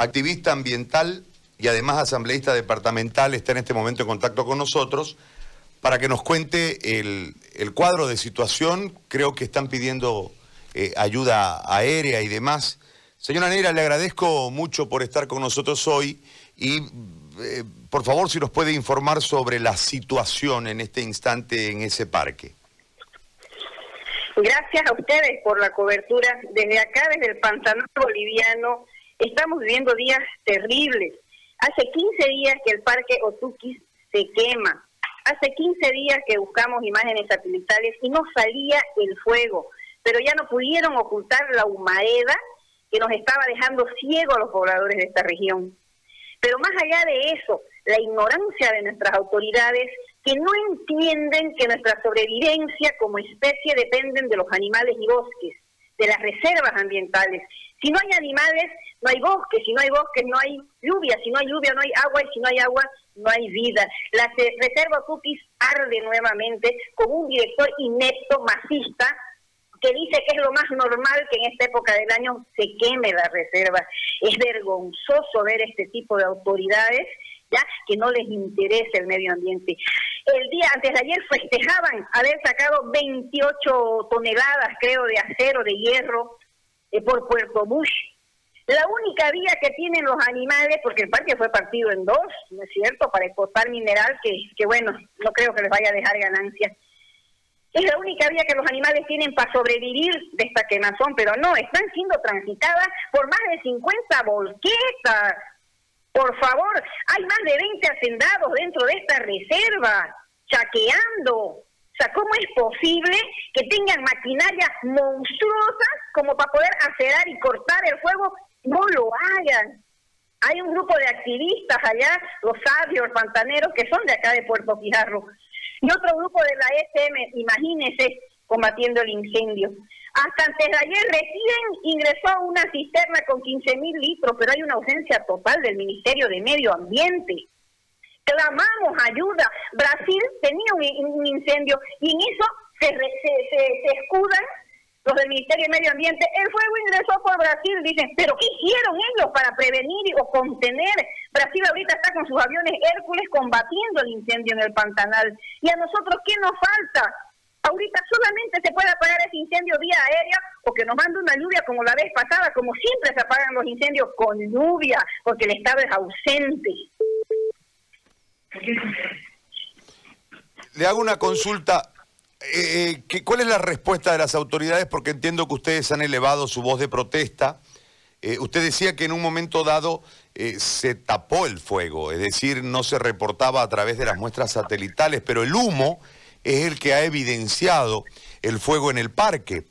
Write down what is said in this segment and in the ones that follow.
activista ambiental y además asambleísta departamental, está en este momento en contacto con nosotros para que nos cuente el, cuadro de situación. Creo que están pidiendo eh, ayuda aérea y demás. Señora Neira, le agradezco mucho por estar con nosotros hoy y eh, por favor si nos puede informar sobre la situación en este instante en ese parque. Gracias a ustedes por la cobertura. Desde acá, desde el Pantanal Boliviano, estamos viviendo días terribles. Hace 15 días que el parque Otuquis se quema. Hace 15 días que buscamos imágenes satelitales y no salía el fuego, pero ya no pudieron ocultar la humareda que nos estaba dejando ciegos a los pobladores de esta región. Pero más allá de eso, la ignorancia de nuestras autoridades que no entienden que nuestra sobrevivencia como especie dependen de los animales y bosques, de las reservas ambientales. Si no hay animales, no hay bosques, si no hay bosques, no hay lluvia, si no hay lluvia, no hay agua, y si no hay agua, no hay vida. La reserva Cookies arde nuevamente con un director inepto, masista, que dice que es lo más normal que en esta época del año se queme la reserva. Es vergonzoso ver este tipo de autoridades ya que no les interesa el medio ambiente. El día antes de ayer festejaban haber sacado 28 toneladas, creo, de acero, de hierro eh, por Puerto Bush. La única vía que tienen los animales, porque el parque fue partido en dos, ¿no es cierto?, para exportar mineral, que, bueno, no creo que les vaya a dejar ganancias. Es la única vía que los animales tienen para sobrevivir de esta quemazón, pero no, están siendo transitadas por más de 50 volquetas, por favor, hay más de 20 hacendados dentro de esta reserva, chaqueando. O sea, ¿cómo es posible que tengan maquinarias monstruosas como para poder acerar y cortar el fuego? No lo hagan. Hay un grupo de activistas allá, los sabios, pantaneros, que son de acá de Puerto Fijarro. Y otro grupo de la SM, imagínense, combatiendo el incendio. Hasta antes de ayer recién ingresó una cisterna con 15 mil litros, pero hay una ausencia total del Ministerio de Medio Ambiente. Clamamos ayuda. Brasil tenía un, incendio y en eso se, se, escudan los del Ministerio de Medio Ambiente. El fuego ingresó por Brasil, dicen, pero ¿qué hicieron ellos para prevenir o contener? Brasil ahorita está con sus aviones Hércules combatiendo el incendio en el Pantanal. ¿Y a nosotros qué nos falta? Ahorita solamente se puede apagar ese incendio vía aérea o que nos mande una lluvia como la vez pasada, como siempre se apagan los incendios con lluvia, porque el Estado es ausente. Le hago una consulta. Eh, eh ¿Cuál es la respuesta de las autoridades? Porque entiendo que ustedes han elevado su voz de protesta. Eh, usted decía que en un momento dado se tapó el fuego, es decir, no se reportaba a través de las muestras satelitales, pero el humo es el que ha evidenciado el fuego en el parque.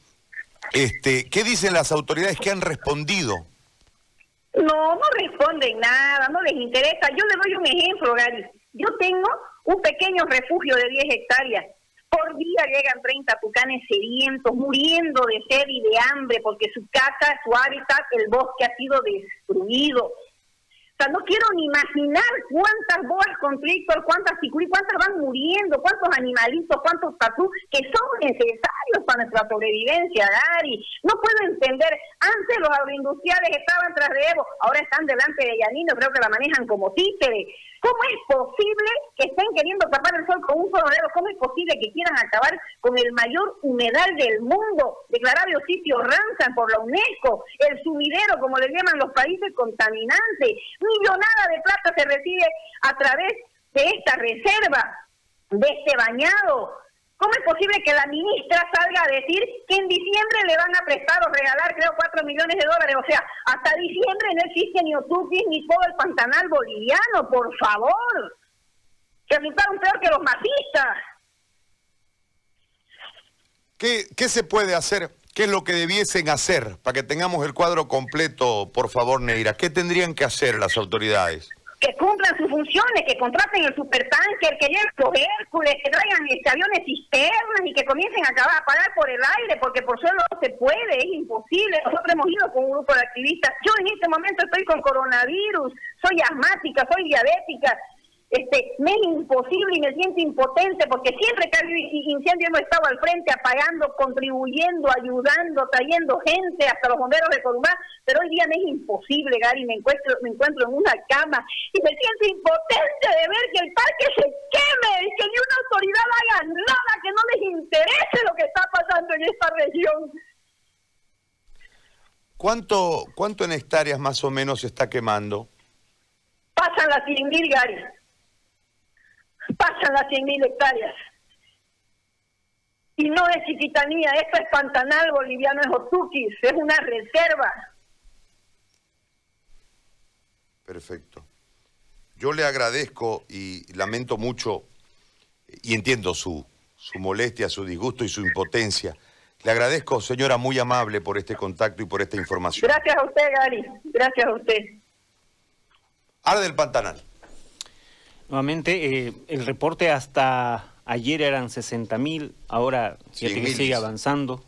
Este, ¿Qué dicen las autoridades que han respondido? No, no responden nada, no les interesa. Yo le doy un ejemplo, Gary. Yo tengo un pequeño refugio de 10 hectáreas. Por día llegan 30 tucanes sedientos, muriendo de sed y de hambre, porque su casa, su hábitat, el bosque ha sido destruido sea, no quiero ni imaginar cuántas boas conflictos, cuántas cicurí, cuántas van muriendo, cuántos animalitos, cuántos tatú que son necesarios para nuestra sobrevivencia, Gary. No puedo entender, antes los agroindustriales estaban tras de Evo, ahora están delante de Yanino, creo que la manejan como títere. ¿Cómo es posible que estén queriendo tapar el sol con un solo dedo? ¿Cómo es posible que quieran acabar con el mayor humedal del mundo, declarado sitio Ramsar por la UNESCO, el sumidero, como le llaman los países contaminantes? Millonada de plata se recibe a través de esta reserva, de este bañado. ¿Cómo es posible que la ministra salga a decir que en diciembre le van a prestar o regalar, creo, cuatro millones de dólares? O sea, hasta diciembre no existe ni Otuquis ni todo el pantanal boliviano, por favor. Que resultaron peor que los masistas. ¿Qué, ¿Qué se puede hacer? ¿Qué es lo que debiesen hacer para que tengamos el cuadro completo, por favor, Neira? ¿Qué tendrían que hacer las autoridades? Que cumplan sus funciones, que contraten el supertanker, que lleven los Hércules, que traigan este, aviones cisternas y que comiencen a acabar a pagar por el aire, porque por suelo no se puede, es imposible. Nosotros hemos ido con un grupo de activistas. Yo en este momento estoy con coronavirus, soy asmática, soy diabética. Este, me es imposible y me siento impotente porque siempre que hay incendio hemos estado al frente apagando, contribuyendo, ayudando, trayendo gente, hasta los bomberos de Corumbá, pero hoy día me es imposible, Gary, me encuentro, me encuentro en una cama y me siento impotente de ver que el parque se queme y que ni una autoridad haga nada, que no les interese lo que está pasando en esta región. ¿Cuánto, cuánto en hectáreas más o menos se está quemando? Pasan las 100.000, Gary pasan las 100.000 hectáreas. Y no es chiquitanía, esto es Pantanal boliviano, es Otuquis, es una reserva. Perfecto. Yo le agradezco y lamento mucho, y entiendo su, su molestia, su disgusto y su impotencia. Le agradezco, señora, muy amable por este contacto y por esta información. Gracias a usted, Gary. Gracias a usted. Arde del Pantanal. Nuevamente, eh, el reporte hasta ayer eran 60 mil, ahora fíjate que sigue avanzando.